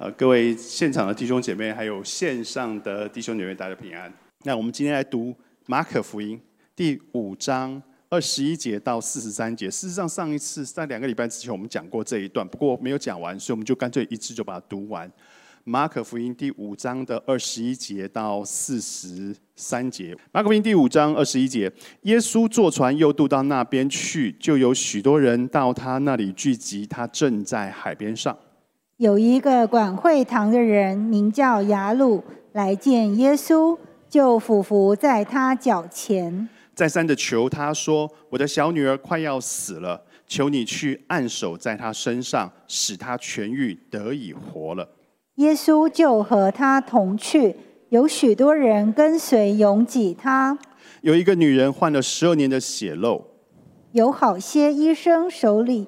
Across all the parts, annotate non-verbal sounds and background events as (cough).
呃，各位现场的弟兄姐妹，还有线上的弟兄姐妹，大家平安。那我们今天来读马可福音第五章二十一节到四十三节。事实上，上一次在两个礼拜之前我们讲过这一段，不过没有讲完，所以我们就干脆一次就把它读完。马可福音第五章的二十一节到四十三节。马可福音第五章二十一节，耶稣坐船又渡到那边去，就有许多人到他那里聚集，他正在海边上。有一个管会堂的人名叫雅鲁，来见耶稣，就俯伏在他脚前，再三的求他说：“我的小女儿快要死了，求你去按手在她身上，使她痊愈，得以活了。”耶稣就和他同去，有许多人跟随，拥挤他。有一个女人患了十二年的血漏，有好些医生手里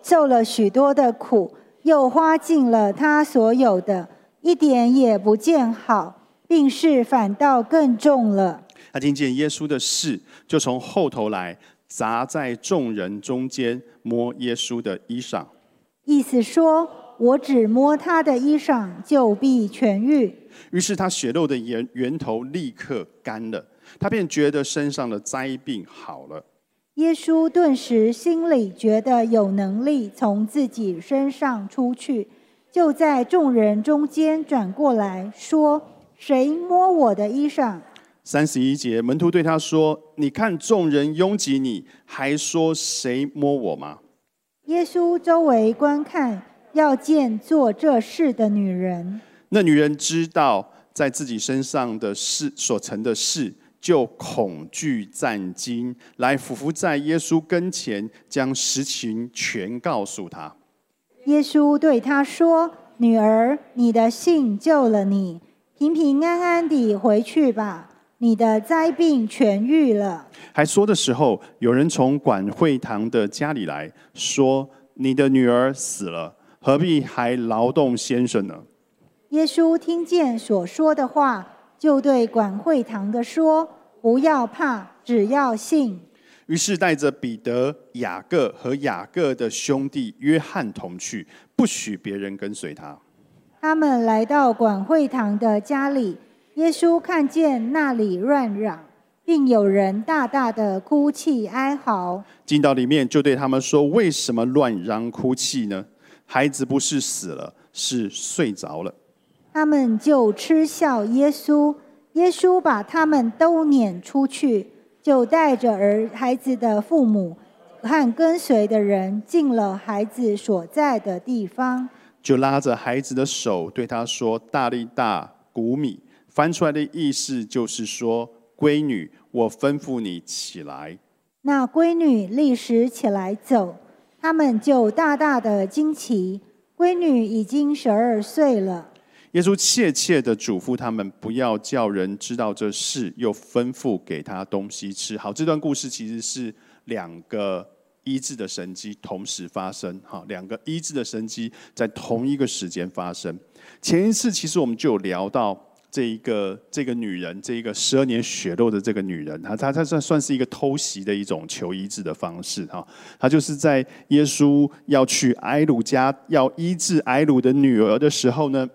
受了许多的苦。又花尽了他所有的，一点也不见好，病势反倒更重了。他听见耶稣的事，就从后头来，砸在众人中间，摸耶稣的衣裳，意思说：我只摸他的衣裳，就必痊愈。于是他血肉的源源头立刻干了，他便觉得身上的灾病好了。耶稣顿时心里觉得有能力从自己身上出去，就在众人中间转过来说：“谁摸我的衣裳？”三十一节，门徒对他说：“你看众人拥挤你，还说谁摸我吗？”耶稣周围观看，要见做这事的女人。那女人知道在自己身上的事所成的事。就恐惧战惊，来俯伏在耶稣跟前，将实情全告诉他。耶稣对他说：“女儿，你的信救了你，平平安安地回去吧，你的灾病痊愈了。”还说的时候，有人从管会堂的家里来说：“你的女儿死了，何必还劳动先生呢？”耶稣听见所说的话。就对管会堂的说：“不要怕，只要信。”于是带着彼得、雅各和雅各的兄弟约翰同去，不许别人跟随他。他们来到管会堂的家里，耶稣看见那里乱嚷，并有人大大的哭泣哀嚎，进到里面就对他们说：“为什么乱嚷哭泣呢？孩子不是死了，是睡着了。”他们就嗤笑耶稣，耶稣把他们都撵出去，就带着儿孩子的父母和跟随的人进了孩子所在的地方，就拉着孩子的手对他说：“大力大谷米。”翻出来的意思就是说：“闺女，我吩咐你起来。”那闺女立时起来走，他们就大大的惊奇。闺女已经十二岁了。耶稣切切的嘱咐他们，不要叫人知道这事，又吩咐给他东西吃。好，这段故事其实是两个医治的神迹同时发生。哈，两个医治的神迹在同一个时间发生。前一次其实我们就有聊到这一个这个女人，这一个十二年血肉的这个女人，她她她算算是一个偷袭的一种求医治的方式。哈，她就是在耶稣要去埃鲁家要医治埃鲁的女儿的时候呢。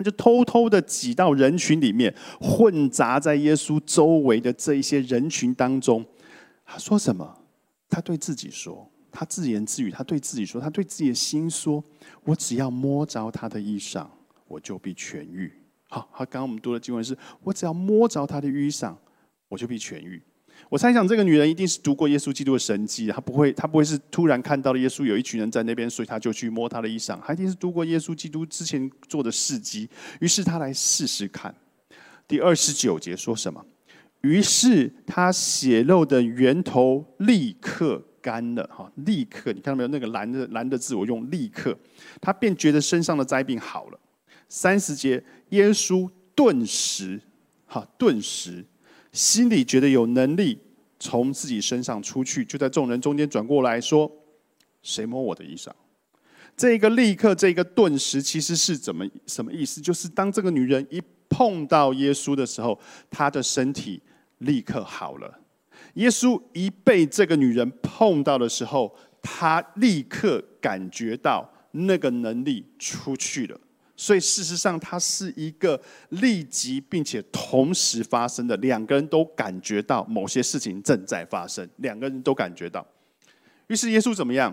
他就偷偷的挤到人群里面，混杂在耶稣周围的这一些人群当中。他说什么？他对自己说，他自言自语，他对自己说，他对自己的心说：“我只要摸着他的衣裳，我就必痊愈。”好，他刚刚我们读的经文是：“我只要摸着他的衣裳，我就必痊愈。”我猜想，这个女人一定是读过耶稣基督的神迹，她不会，她不会是突然看到了耶稣有一群人在那边，所以她就去摸他的衣裳。她一定是读过耶稣基督之前做的事迹，于是她来试试看。第二十九节说什么？于是她血肉的源头立刻干了，哈，立刻，你看到没有？那个蓝的蓝的字，我用立刻，她便觉得身上的灾病好了。三十节，耶稣顿时，哈，顿时。心里觉得有能力从自己身上出去，就在众人中间转过来说：“谁摸我的衣裳？”这个立刻，这个顿时，其实是怎么什么意思？就是当这个女人一碰到耶稣的时候，她的身体立刻好了。耶稣一被这个女人碰到的时候，他立刻感觉到那个能力出去了。所以事实上，它是一个立即并且同时发生的，两个人都感觉到某些事情正在发生，两个人都感觉到。于是耶稣怎么样？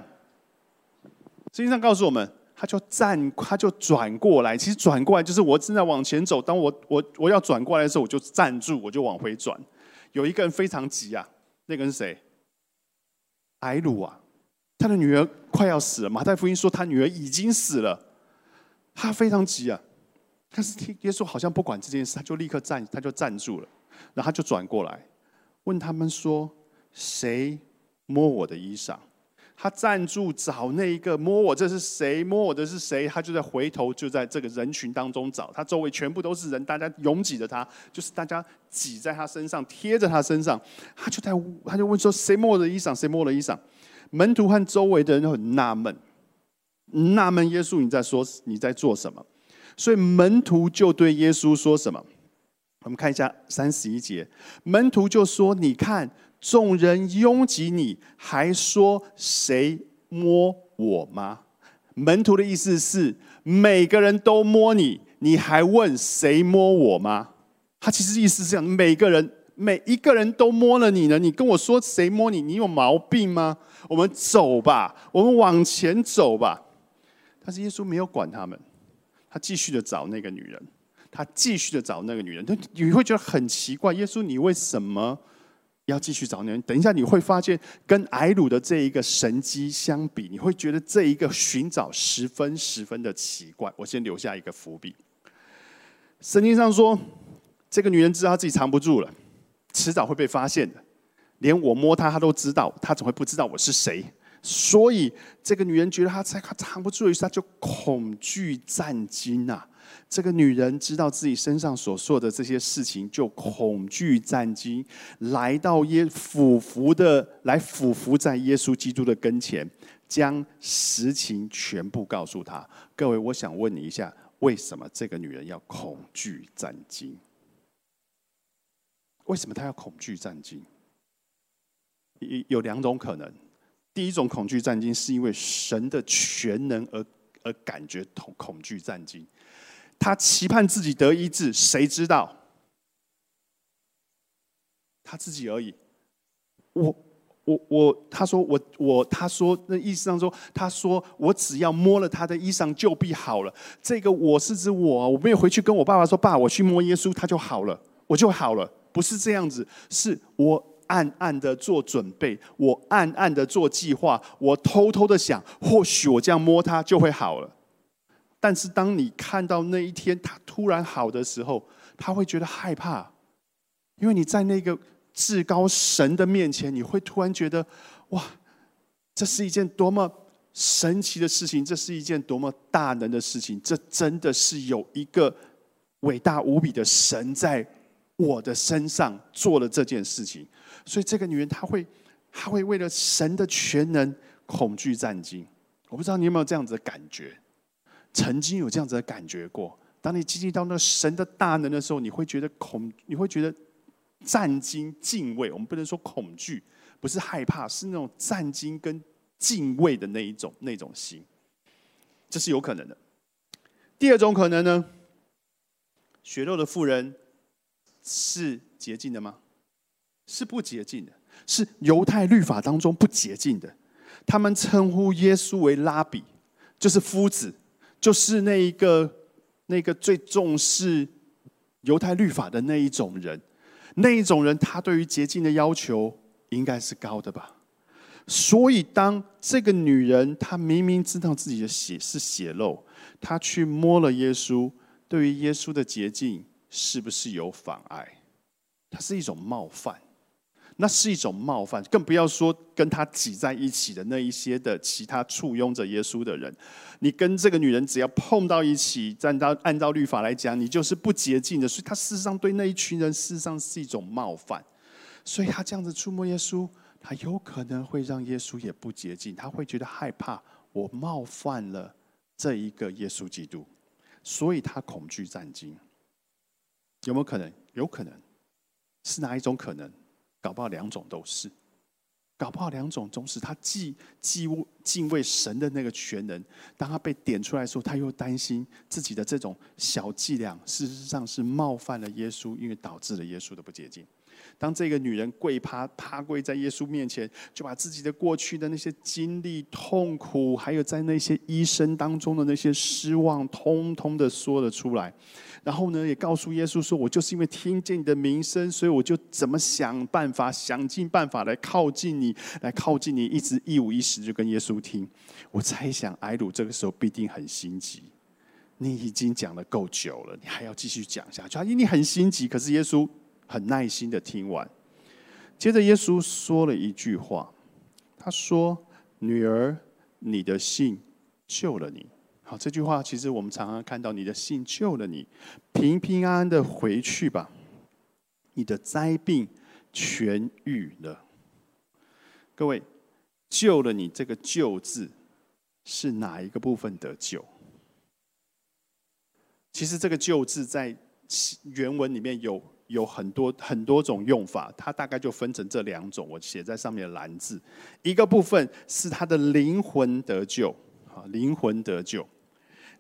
圣经上告诉我们，他就站，他就转过来。其实转过来就是我正在往前走，当我我我要转过来的时候，我就站住，我就往回转。有一个人非常急啊，那个人是谁？埃鲁啊，他的女儿快要死了。马太福音说他女儿已经死了，他非常急啊。但是听耶稣好像不管这件事，他就立刻站，他就站住了，然后他就转过来问他们说：“谁摸我的衣裳？”他站住找那一个摸我，这是谁摸我的是谁？他就在回头就在这个人群当中找，他周围全部都是人，大家拥挤着他，就是大家挤在他身上，贴着他身上。他就在他就问说：谁摸我的衣裳？谁摸我的衣裳？门徒和周围的人都很纳闷，纳闷耶稣你在说你在做什么？所以门徒就对耶稣说什么？我们看一下三十一节，门徒就说：你看。众人拥挤，你还说谁摸我吗？门徒的意思是每个人都摸你，你还问谁摸我吗？他其实意思是这样：每个人每一个人都摸了你呢，你跟我说谁摸你？你有毛病吗？我们走吧，我们往前走吧。但是耶稣没有管他们，他继续的找那个女人，他继续的找那个女人。他你会觉得很奇怪，耶稣你为什么？要继续找女人，等一下你会发现，跟埃鲁的这一个神机相比，你会觉得这一个寻找十分十分的奇怪。我先留下一个伏笔。圣经上说，这个女人知道她自己藏不住了，迟早会被发现的。连我摸她，她都知道，她怎么会不知道我是谁？所以这个女人觉得她在她藏不住，于是她就恐惧战惊啊。这个女人知道自己身上所做的这些事情，就恐惧战惊，来到耶俯伏的来俯伏在耶稣基督的跟前，将实情全部告诉他。各位，我想问你一下，为什么这个女人要恐惧战惊？为什么她要恐惧战惊？有有两种可能。第一种恐惧战惊，是因为神的全能而而感觉恐恐惧战惊。他期盼自己得医治，谁知道？他自己而已。我我我，他说我我，他说那意思上说，他说我只要摸了他的衣裳就必好了。这个我是指我，我没有回去跟我爸爸说，爸，我去摸耶稣，他就好了，我就好了。不是这样子，是我暗暗的做准备，我暗暗的做计划，我偷偷的想，或许我这样摸他就会好了。但是，当你看到那一天他突然好的时候，他会觉得害怕，因为你在那个至高神的面前，你会突然觉得，哇，这是一件多么神奇的事情，这是一件多么大能的事情，这真的是有一个伟大无比的神在我的身上做了这件事情。所以，这个女人她会，她会为了神的全能恐惧战惊。我不知道你有没有这样子的感觉。曾经有这样子的感觉过，当你经历到那神的大能的时候，你会觉得恐，你会觉得战惊、敬畏。我们不能说恐惧，不是害怕，是那种战惊跟敬畏的那一种那种心，这是有可能的。第二种可能呢，血肉的妇人是洁净的吗？是不洁净的，是犹太律法当中不洁净的。他们称呼耶稣为拉比，就是夫子。就是那一个那个最重视犹太律法的那一种人，那一种人，他对于洁净的要求应该是高的吧？所以，当这个女人她明明知道自己的血是血肉，她去摸了耶稣，对于耶稣的洁净是不是有妨碍？它是一种冒犯。那是一种冒犯，更不要说跟他挤在一起的那一些的其他簇拥着耶稣的人。你跟这个女人只要碰到一起，按照按照律法来讲，你就是不洁净的。所以，他事实上对那一群人事实上是一种冒犯。所以他这样子触摸耶稣，他有可能会让耶稣也不洁净，他会觉得害怕，我冒犯了这一个耶稣基督，所以他恐惧战惊。有没有可能？有可能是哪一种可能？搞不好两种都是，搞不好两种同时，他既既敬畏神的那个全能，当他被点出来的时候，他又担心自己的这种小伎俩，事实上是冒犯了耶稣，因为导致了耶稣的不洁净。当这个女人跪趴趴跪在耶稣面前，就把自己的过去的那些经历、痛苦，还有在那些医生当中的那些失望，通通的说了出来。然后呢，也告诉耶稣说：“我就是因为听见你的名声，所以我就怎么想办法，想尽办法来靠近你，来靠近你，一直一五一十就跟耶稣听。我猜想，埃鲁这个时候必定很心急。你已经讲的够久了，你还要继续讲下去？因为你很心急，可是耶稣很耐心的听完。接着，耶稣说了一句话，他说：‘女儿，你的信救了你。’好，这句话其实我们常常看到，你的信救了你，平平安安的回去吧，你的灾病痊愈了。各位，救了你这个“救”字是哪一个部分得救？其实这个“救”字在原文里面有有很多很多种用法，它大概就分成这两种，我写在上面的蓝字。一个部分是他的灵魂得救，啊，灵魂得救。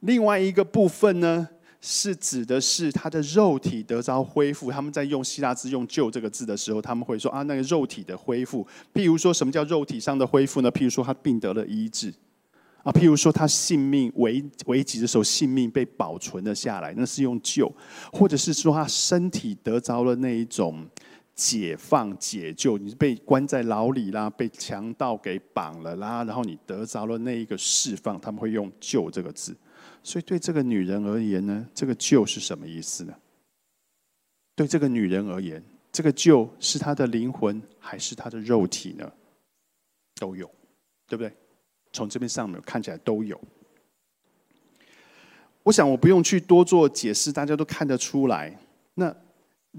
另外一个部分呢，是指的是他的肉体得着恢复。他们在用希腊字用“救”这个字的时候，他们会说啊，那个肉体的恢复。譬如说什么叫肉体上的恢复呢？譬如说他病得了医治啊，譬如说他性命危危急的时候，性命被保存了下来，那是用“救”；或者是说他身体得着了那一种解放、解救，你是被关在牢里啦，被强盗给绑了啦，然后你得着了那一个释放，他们会用“救”这个字。所以，对这个女人而言呢，这个旧是什么意思呢？对这个女人而言，这个旧是她的灵魂还是她的肉体呢？都有，对不对？从这边上面看起来都有。我想我不用去多做解释，大家都看得出来。那。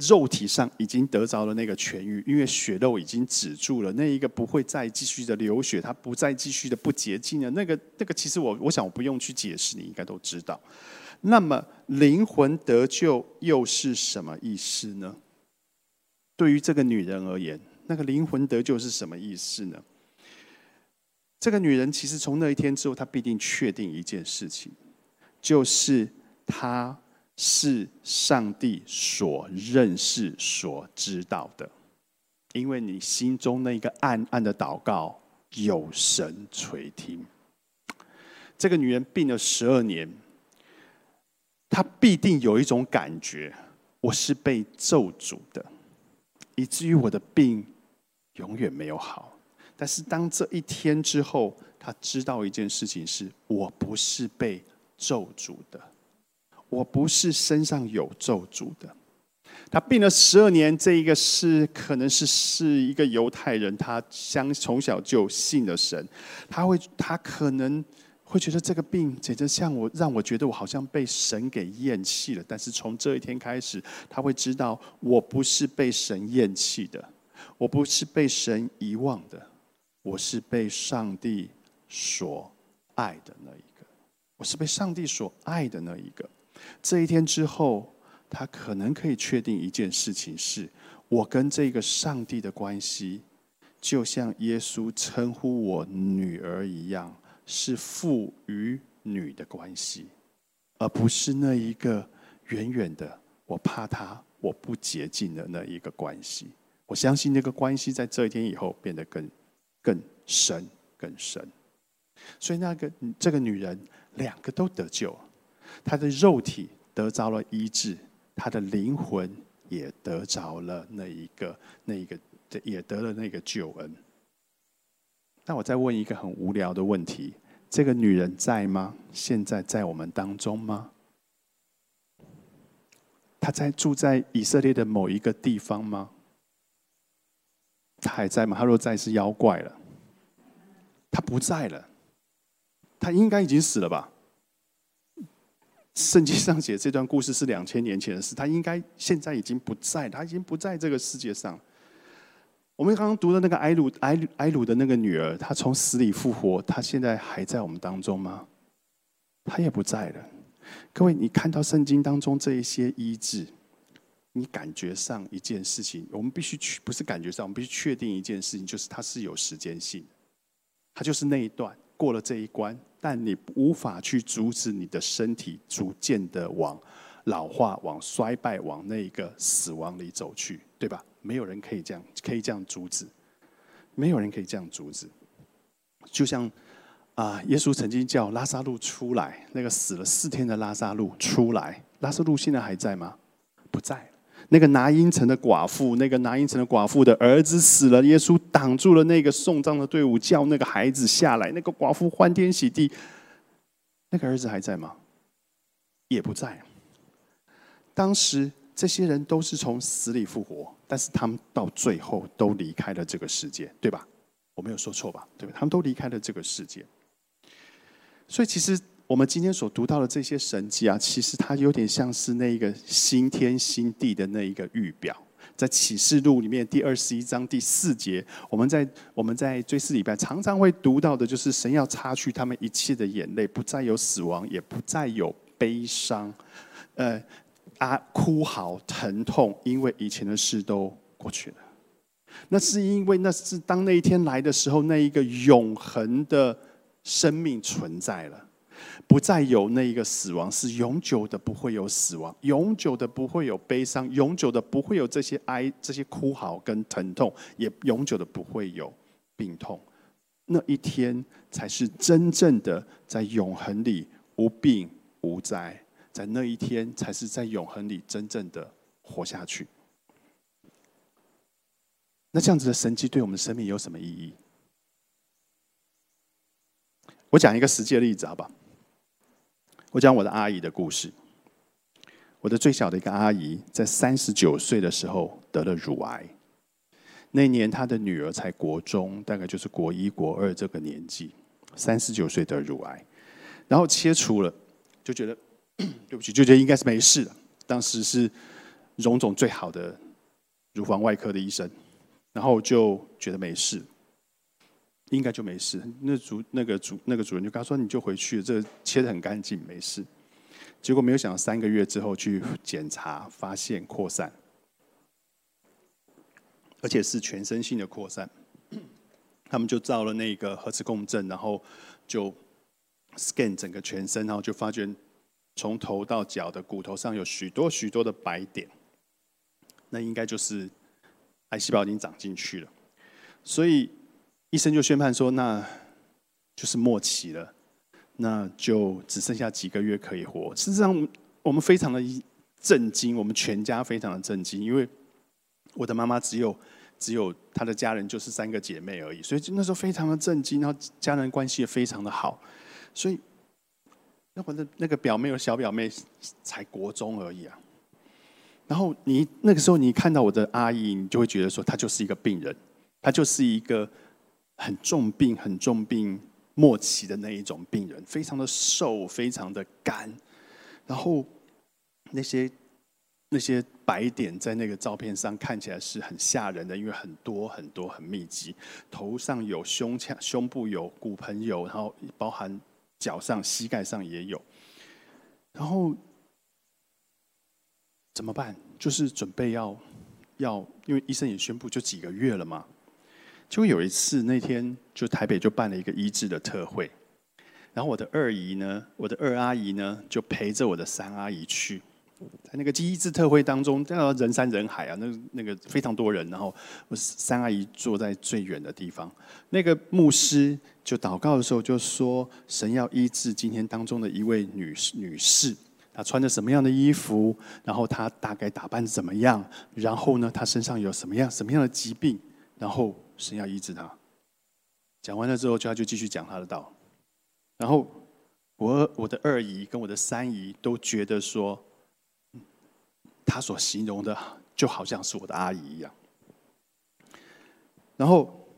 肉体上已经得着了那个痊愈，因为血肉已经止住了，那一个不会再继续的流血，它不再继续的不洁净了。那个那个，其实我我想我不用去解释，你应该都知道。那么灵魂得救又是什么意思呢？对于这个女人而言，那个灵魂得救是什么意思呢？这个女人其实从那一天之后，她必定确定一件事情，就是她。是上帝所认识、所知道的，因为你心中那一个暗暗的祷告有神垂听。这个女人病了十二年，她必定有一种感觉：我是被咒诅的，以至于我的病永远没有好。但是当这一天之后，她知道一件事情：是我不是被咒诅的。我不是身上有咒诅的。他病了十二年，这一个是可能是是一个犹太人，他相从小就信了神，他会他可能会觉得这个病简直像我，让我觉得我好像被神给厌弃了。但是从这一天开始，他会知道我不是被神厌弃的，我不是被神遗忘的，我是被上帝所爱的那一个，我是被上帝所爱的那一个。这一天之后，他可能可以确定一件事情：是我跟这个上帝的关系，就像耶稣称呼我女儿一样，是父与女的关系，而不是那一个远远的我怕他我不洁净的那一个关系。我相信那个关系在这一天以后变得更更深更深。所以那个这个女人两个都得救。他的肉体得着了医治，他的灵魂也得着了那一个、那一个，也得了那个救恩。那我再问一个很无聊的问题：这个女人在吗？现在在我们当中吗？她在住在以色列的某一个地方吗？她还在吗？她若在，是妖怪了。她不在了，她应该已经死了吧？圣经上写这段故事是两千年前的事，他应该现在已经不在，他已经不在这个世界上。我们刚刚读的那个埃鲁埃埃鲁的那个女儿，她从死里复活，她现在还在我们当中吗？她也不在了。各位，你看到圣经当中这一些医治，你感觉上一件事情，我们必须去，不是感觉上，我们必须确定一件事情，就是它是有时间性，它就是那一段过了这一关，但你无法去阻止你的身体逐渐的往老化、往衰败、往那个死亡里走去，对吧？没有人可以这样，可以这样阻止，没有人可以这样阻止。就像啊，耶稣曾经叫拉萨路出来，那个死了四天的拉萨路出来，拉萨路现在还在吗？不在。那个拿因城的寡妇，那个拿因城的寡妇的儿子死了，耶稣挡住了那个送葬的队伍，叫那个孩子下来。那个寡妇欢天喜地，那个儿子还在吗？也不在。当时这些人都是从死里复活，但是他们到最后都离开了这个世界，对吧？我没有说错吧？对吧？他们都离开了这个世界。所以其实。我们今天所读到的这些神迹啊，其实它有点像是那一个新天新地的那一个预表。在启示录里面第二十一章第四节，我们在我们在追思礼拜常常会读到的，就是神要擦去他们一切的眼泪，不再有死亡，也不再有悲伤，呃啊哭嚎疼痛，因为以前的事都过去了。那是因为那是当那一天来的时候，那一个永恒的生命存在了。不再有那一个死亡，是永久的，不会有死亡，永久的不会有悲伤，永久的不会有这些哀、这些哭嚎跟疼痛，也永久的不会有病痛。那一天才是真正的在永恒里无病无灾，在那一天才是在永恒里真正的活下去。那这样子的神迹对我们生命有什么意义？我讲一个实际的例子，好吧？我讲我的阿姨的故事。我的最小的一个阿姨，在三十九岁的时候得了乳癌。那年她的女儿才国中，大概就是国一、国二这个年纪。三十九岁得乳癌，然后切除了，就觉得 (coughs) 对不起，就觉得应该是没事了。当时是荣总最好的乳房外科的医生，然后就觉得没事。应该就没事。那主那个主那个主人就跟他说：“你就回去，这切的很干净，没事。”结果没有想到三个月之后去检查，发现扩散，而且是全身性的扩散。(clears throat) 他们就照了那个核磁共振，然后就 scan 整个全身，然后就发觉从头到脚的骨头上有许多许多的白点。那应该就是癌细胞已经长进去了，所以。医生就宣判说，那就是末期了，那就只剩下几个月可以活。事实上，我们非常的震惊，我们全家非常的震惊，因为我的妈妈只有只有她的家人就是三个姐妹而已，所以那时候非常的震惊，然后家人关系也非常的好，所以那我的那个表妹和小表妹才国中而已啊。然后你那个时候你看到我的阿姨，你就会觉得说，她就是一个病人，她就是一个。很重病、很重病末期的那一种病人，非常的瘦，非常的干，然后那些那些白点在那个照片上看起来是很吓人的，因为很多很多很密集，头上有胸腔、胸部有骨盆有，然后包含脚上、膝盖上也有，然后怎么办？就是准备要要，因为医生也宣布就几个月了嘛。就有一次，那天就台北就办了一个医治的特会，然后我的二姨呢，我的二阿姨呢，就陪着我的三阿姨去，在那个医治特会当中，那人山人海啊，那那个非常多人，然后我三阿姨坐在最远的地方，那个牧师就祷告的时候就说，神要医治今天当中的一位女士，女士，她穿着什么样的衣服，然后她大概打扮怎么样，然后呢，她身上有什么样什么样的疾病，然后。神要医治他。讲完了之后，就他就继续讲他的道。然后我我的二姨跟我的三姨都觉得说，他所形容的就好像是我的阿姨一样。然后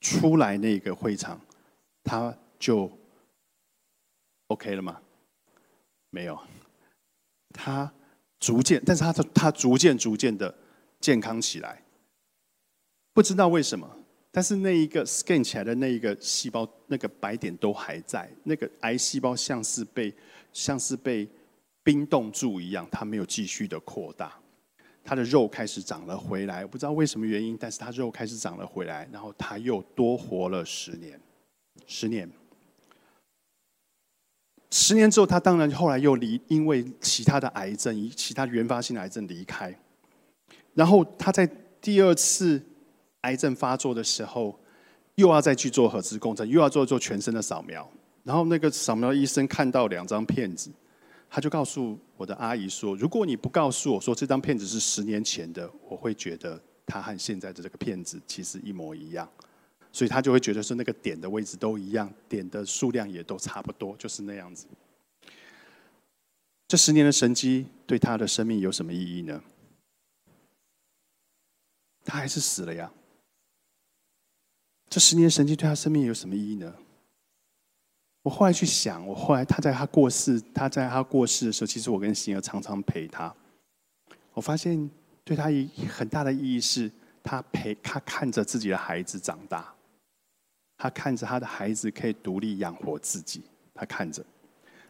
出来那个会场，他就 OK 了吗？没有，他逐渐，但是他的他逐渐逐渐的健康起来。不知道为什么，但是那一个 scan 起来的那一个细胞，那个白点都还在，那个癌细胞像是被像是被冰冻住一样，它没有继续的扩大。他的肉开始长了回来，不知道为什么原因，但是他肉开始长了回来，然后他又多活了十年，十年，十年之后，他当然后来又离，因为其他的癌症，其他原发性的癌症离开，然后他在第二次癌症发作的时候，又要再去做核磁共振，又要做做全身的扫描，然后那个扫描医生看到两张片子。他就告诉我的阿姨说：“如果你不告诉我说这张片子是十年前的，我会觉得他和现在的这个片子其实一模一样，所以他就会觉得是那个点的位置都一样，点的数量也都差不多，就是那样子。这十年的神机对他的生命有什么意义呢？他还是死了呀。这十年神机对他生命有什么意义呢？”我后来去想，我后来他在他过世，他在他过世的时候，其实我跟星儿常常陪他。我发现对他一很大的意义是，他陪他看着自己的孩子长大，他看着他的孩子可以独立养活自己，他看着。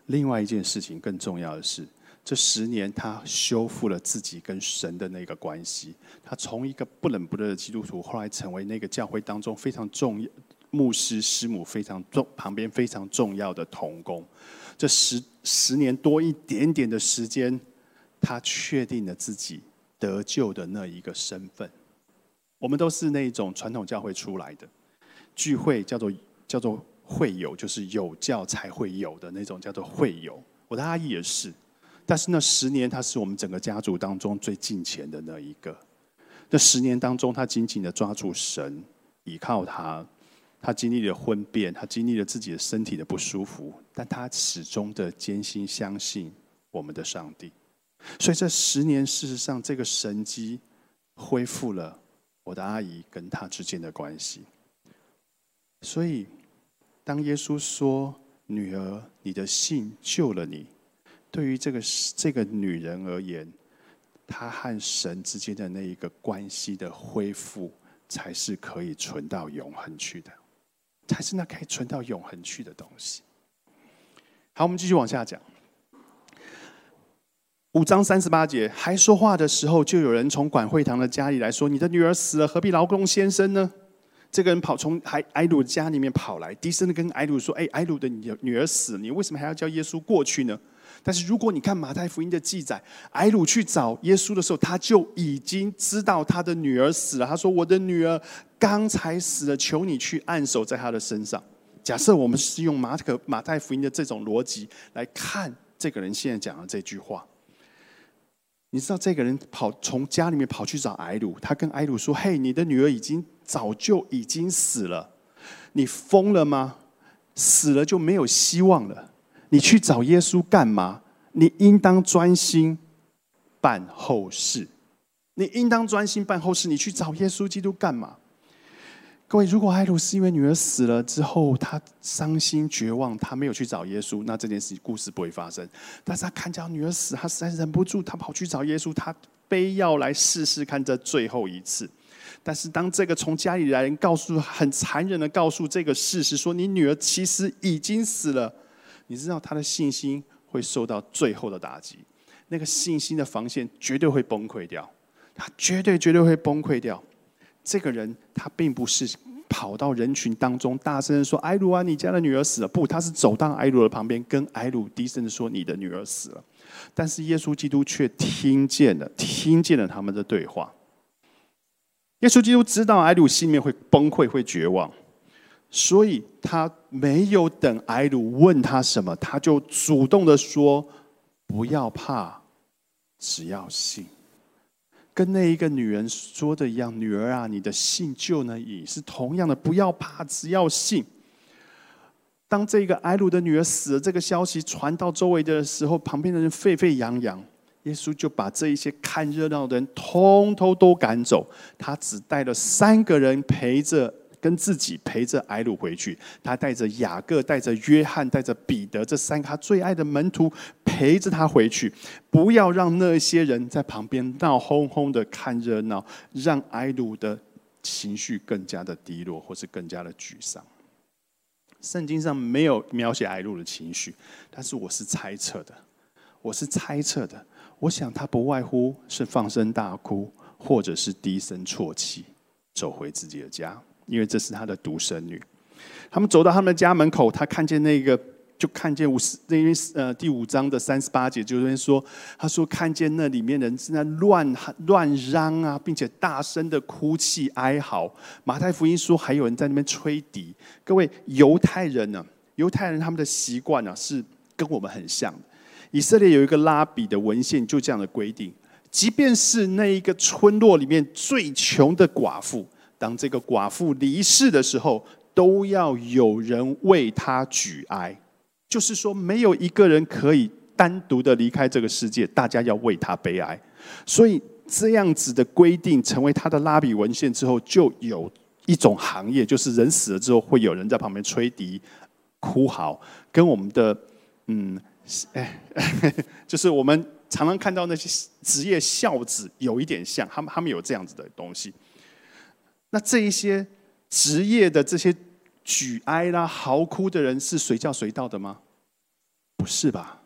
另外一件事情更重要的是，这十年他修复了自己跟神的那个关系。他从一个不冷不热的基督徒，后来成为那个教会当中非常重要。牧师师母非常重，旁边非常重要的童工，这十十年多一点点的时间，他确定了自己得救的那一个身份。我们都是那种传统教会出来的，聚会叫做叫做会友，就是有教才会有的那种叫做会友。我的阿姨也是，但是那十年，他是我们整个家族当中最近前的那一个。这十年当中，他紧紧的抓住神，依靠他。他经历了婚变，他经历了自己的身体的不舒服，但他始终的坚信相信我们的上帝。所以这十年，事实上这个神机恢复了我的阿姨跟他之间的关系。所以，当耶稣说：“女儿，你的信救了你。”对于这个这个女人而言，她和神之间的那一个关系的恢复，才是可以存到永恒去的。才是那可以存到永恒去的东西。好，我们继续往下讲。五章三十八节，还说话的时候，就有人从管会堂的家里来说：“你的女儿死了，何必劳工先生呢？”这个人跑从埃埃鲁家里面跑来，低声的跟埃鲁说：“哎，埃鲁的女女儿死了，你为什么还要叫耶稣过去呢？”但是如果你看马太福音的记载，埃鲁去找耶稣的时候，他就已经知道他的女儿死了。他说：“我的女儿刚才死了，求你去按手在她的身上。”假设我们是用马可马太福音的这种逻辑来看这个人现在讲的这句话，你知道这个人跑从家里面跑去找埃鲁，他跟埃鲁说：“嘿，你的女儿已经早就已经死了，你疯了吗？死了就没有希望了。”你去找耶稣干嘛？你应当专心办后事。你应当专心办后事。你去找耶稣基督干嘛？各位，如果艾鲁是因为女儿死了之后，他伤心绝望，他没有去找耶稣，那这件事故事不会发生。但是他看见女儿死，他实在忍不住，他跑去找耶稣，他非要来试试看这最后一次。但是当这个从家里来人告诉很残忍的告诉这个事实，说你女儿其实已经死了。你知道他的信心会受到最后的打击，那个信心的防线绝对会崩溃掉，他绝对绝对会崩溃掉。这个人他并不是跑到人群当中大声说：“埃鲁啊，你家的女儿死了。”不，他是走到埃鲁的旁边，跟埃鲁低声的说：“你的女儿死了。”但是耶稣基督却听见了，听见了他们的对话。耶稣基督知道埃鲁心里面会崩溃，会绝望。所以他没有等埃鲁问他什么，他就主动的说：“不要怕，只要信。”跟那一个女人说的一样：“女儿啊，你的信就能以。”是同样的，不要怕，只要信。当这个埃鲁的女儿死了这个消息传到周围的时候，旁边的人沸沸扬扬。耶稣就把这一些看热闹的人通通都赶走，他只带了三个人陪着。跟自己陪着埃鲁回去，他带着雅各、带着约翰、带着彼得这三个他最爱的门徒陪着他回去，不要让那些人在旁边闹哄哄的看热闹，让埃鲁的情绪更加的低落，或是更加的沮丧。圣经上没有描写埃鲁的情绪，但是我是猜测的，我是猜测的。我想他不外乎是放声大哭，或者是低声啜泣，走回自己的家，因为这是他的独生女。他们走到他们的家门口，他看见那个。就看见五十那边呃第五章的三十八节，就是说，他说看见那里面人正在乱乱嚷啊，并且大声的哭泣哀嚎。马太福音说还有人在那边吹笛。各位犹太人呢，犹太人他们的习惯呢是跟我们很像。以色列有一个拉比的文献就这样的规定，即便是那一个村落里面最穷的寡妇，当这个寡妇离世的时候，都要有人为她举哀。就是说，没有一个人可以单独的离开这个世界，大家要为他悲哀。所以这样子的规定成为他的拉比文献之后，就有一种行业，就是人死了之后，会有人在旁边吹笛、哭嚎，跟我们的嗯，哎，(laughs) 就是我们常常看到那些职业孝子有一点像，他们他们有这样子的东西。那这一些职业的这些。举哀啦、嚎哭的人是随叫随到的吗？不是吧？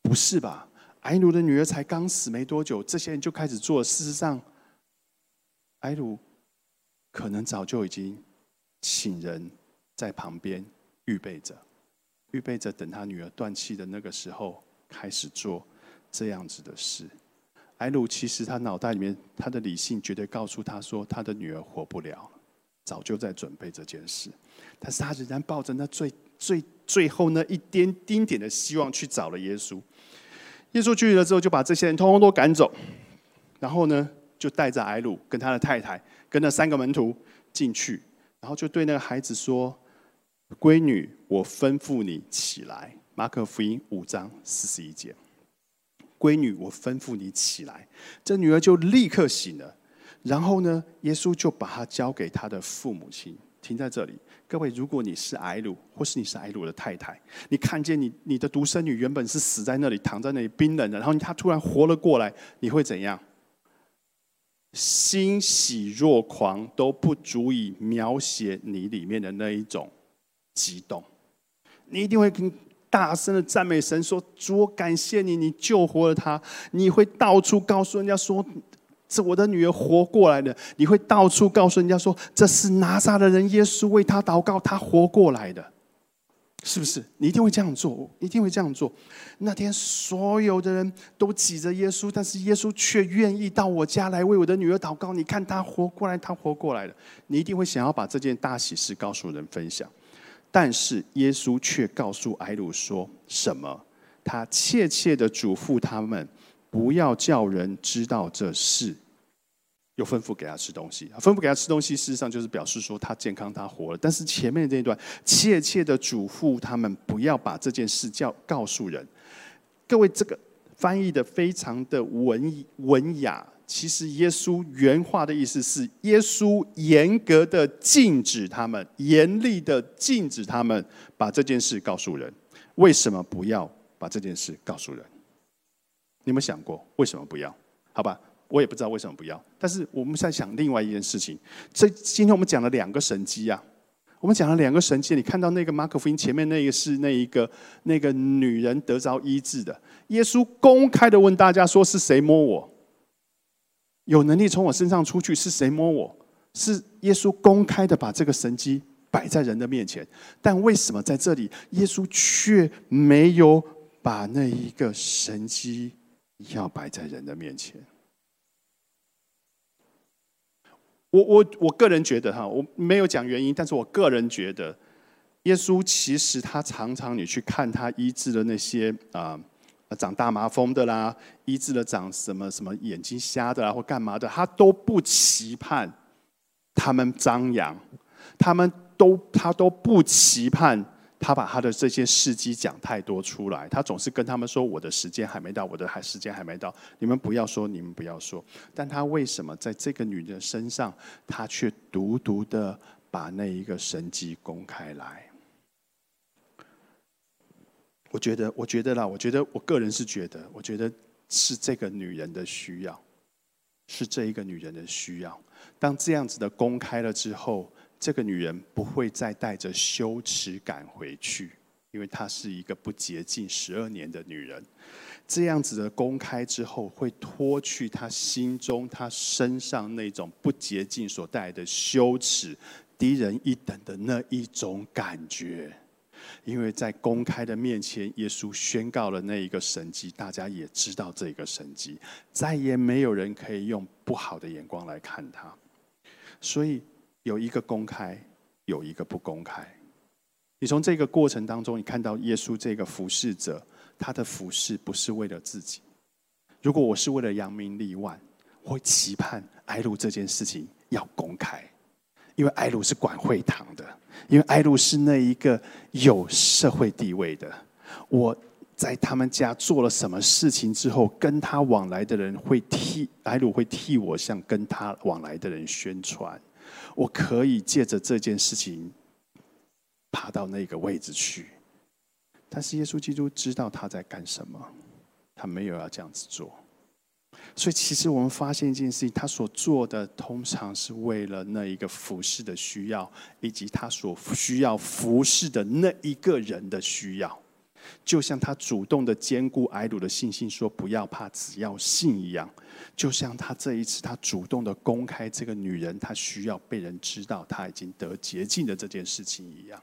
不是吧？埃鲁的女儿才刚死没多久，这些人就开始做。事实上，埃鲁可能早就已经请人在旁边预备着，预备着等他女儿断气的那个时候开始做这样子的事。艾鲁其实他脑袋里面，他的理性绝对告诉他说，他的女儿活不了。早就在准备这件事，但是他仍然抱着那最最最后那一点丁点的希望去找了耶稣。耶稣去了之后，就把这些人通通都赶走，然后呢，就带着艾鲁跟他的太太，跟那三个门徒进去，然后就对那个孩子说：“闺女，我吩咐你起来。”马可福音五章四十一节：“闺女，我吩咐你起来。”这女儿就立刻醒了。然后呢，耶稣就把她交给他的父母亲。停在这里，各位，如果你是艾鲁，或是你是艾鲁的太太，你看见你你的独生女原本是死在那里，躺在那里冰冷的，然后她突然活了过来，你会怎样？欣喜若狂都不足以描写你里面的那一种激动。你一定会跟大声的赞美神，说：“主，我感谢你，你救活了他。”你会到处告诉人家说。是我的女儿活过来的，你会到处告诉人家说这是拿撒的人耶稣为他祷告，他活过来的，是不是？你一定会这样做，一定会这样做。那天所有的人都挤着耶稣，但是耶稣却愿意到我家来为我的女儿祷告。你看他活过来，他活过来了。你一定会想要把这件大喜事告诉人分享，但是耶稣却告诉埃鲁说什么？他切切的嘱咐他们，不要叫人知道这事。又吩咐给他吃东西，吩咐给他吃东西，事实上就是表示说他健康，他活了。但是前面这一段，切切的嘱咐他们不要把这件事叫告诉人。各位，这个翻译的非常的文文雅。其实耶稣原话的意思是，耶稣严格的禁止他们，严厉的禁止他们把这件事告诉人。为什么不要把这件事告诉人？你有没有想过为什么不要？好吧。我也不知道为什么不要，但是我们在想另外一件事情。这今天我们讲了两个神迹啊，我们讲了两个神迹。你看到那个马可福音前面那个是那一个那个女人得着医治的，耶稣公开的问大家说：“是谁摸我？有能力从我身上出去是谁摸我？”是耶稣公开的把这个神迹摆在人的面前。但为什么在这里耶稣却没有把那一个神迹要摆在人的面前？我我我个人觉得哈，我没有讲原因，但是我个人觉得，耶稣其实他常常你去看他医治的那些啊，长大麻风的啦，医治了长什么什么眼睛瞎的啦或干嘛的，他都不期盼他们张扬，他们都他都不期盼。他把他的这些事迹讲太多出来，他总是跟他们说：“我的时间还没到，我的还时间还没到，你们不要说，你们不要说。”但他为什么在这个女人身上，他却独独的把那一个神迹公开来？我觉得，我觉得啦，我觉得，我个人是觉得，我觉得是这个女人的需要，是这一个女人的需要。当这样子的公开了之后。这个女人不会再带着羞耻感回去，因为她是一个不洁净十二年的女人。这样子的公开之后，会脱去她心中、她身上那种不洁净所带来的羞耻、低人一等的那一种感觉。因为在公开的面前，耶稣宣告了那一个神迹，大家也知道这个神迹，再也没有人可以用不好的眼光来看他。所以有一个公开，有一个不公开。你从这个过程当中，你看到耶稣这个服侍者，他的服侍不是为了自己。如果我是为了扬名立万，我会期盼埃鲁这件事情要公开，因为埃鲁是管会堂的，因为埃鲁是那一个有社会地位的。我在他们家做了什么事情之后，跟他往来的人会替埃鲁会替我向跟他往来的人宣传，我可以借着这件事情。爬到那个位置去，但是耶稣基督知道他在干什么，他没有要这样子做。所以，其实我们发现一件事情：他所做的通常是为了那一个服侍的需要，以及他所需要服侍的那一个人的需要。就像他主动的兼顾埃鲁的信心，说不要怕，只要信一样；就像他这一次他主动的公开这个女人，她需要被人知道她已经得洁净的这件事情一样。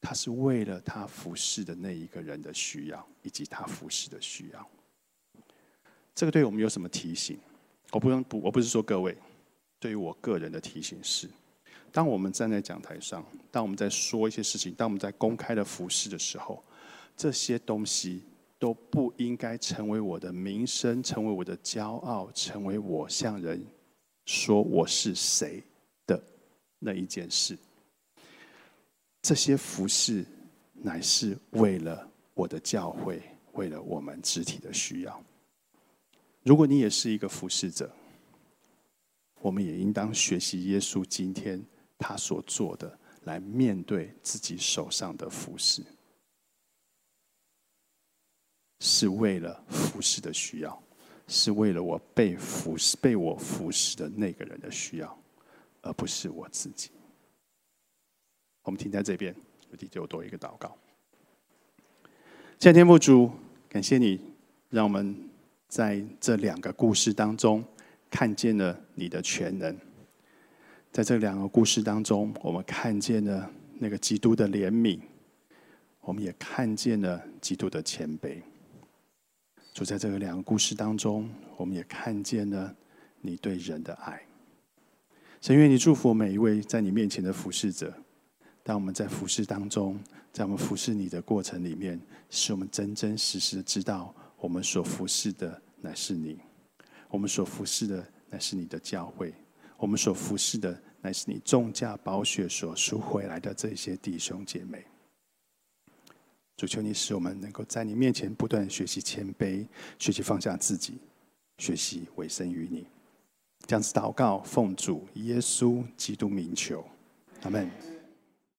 他是为了他服侍的那一个人的需要，以及他服侍的需要。这个对我们有什么提醒？我不用不，我不是说各位，对于我个人的提醒是：当我们站在讲台上，当我们在说一些事情，当我们在公开的服侍的时候，这些东西都不应该成为我的名声，成为我的骄傲，成为我向人说我是谁的那一件事。这些服饰乃是为了我的教会，为了我们肢体的需要。如果你也是一个服侍者，我们也应当学习耶稣今天他所做的，来面对自己手上的服饰，是为了服侍的需要，是为了我被服侍、被我服侍的那个人的需要，而不是我自己。我们停在这边，我弟就多一个祷告。谢天父主，感谢你，让我们在这两个故事当中看见了你的全能。在这两个故事当中，我们看见了那个基督的怜悯，我们也看见了基督的谦卑。就在这个两个故事当中，我们也看见了你对人的爱。神愿你祝福每一位在你面前的服侍者。当我们在服侍当中，在我们服侍你的过程里面，使我们真真实实的知道，我们所服侍的乃是你，我们所服侍的乃是你的教会，我们所服侍的乃是你重价宝血所赎回来的这些弟兄姐妹。主求你使我们能够在你面前不断学习谦卑，学习放下自己，学习委身于你。这样子祷告，奉主耶稣基督名求，阿门。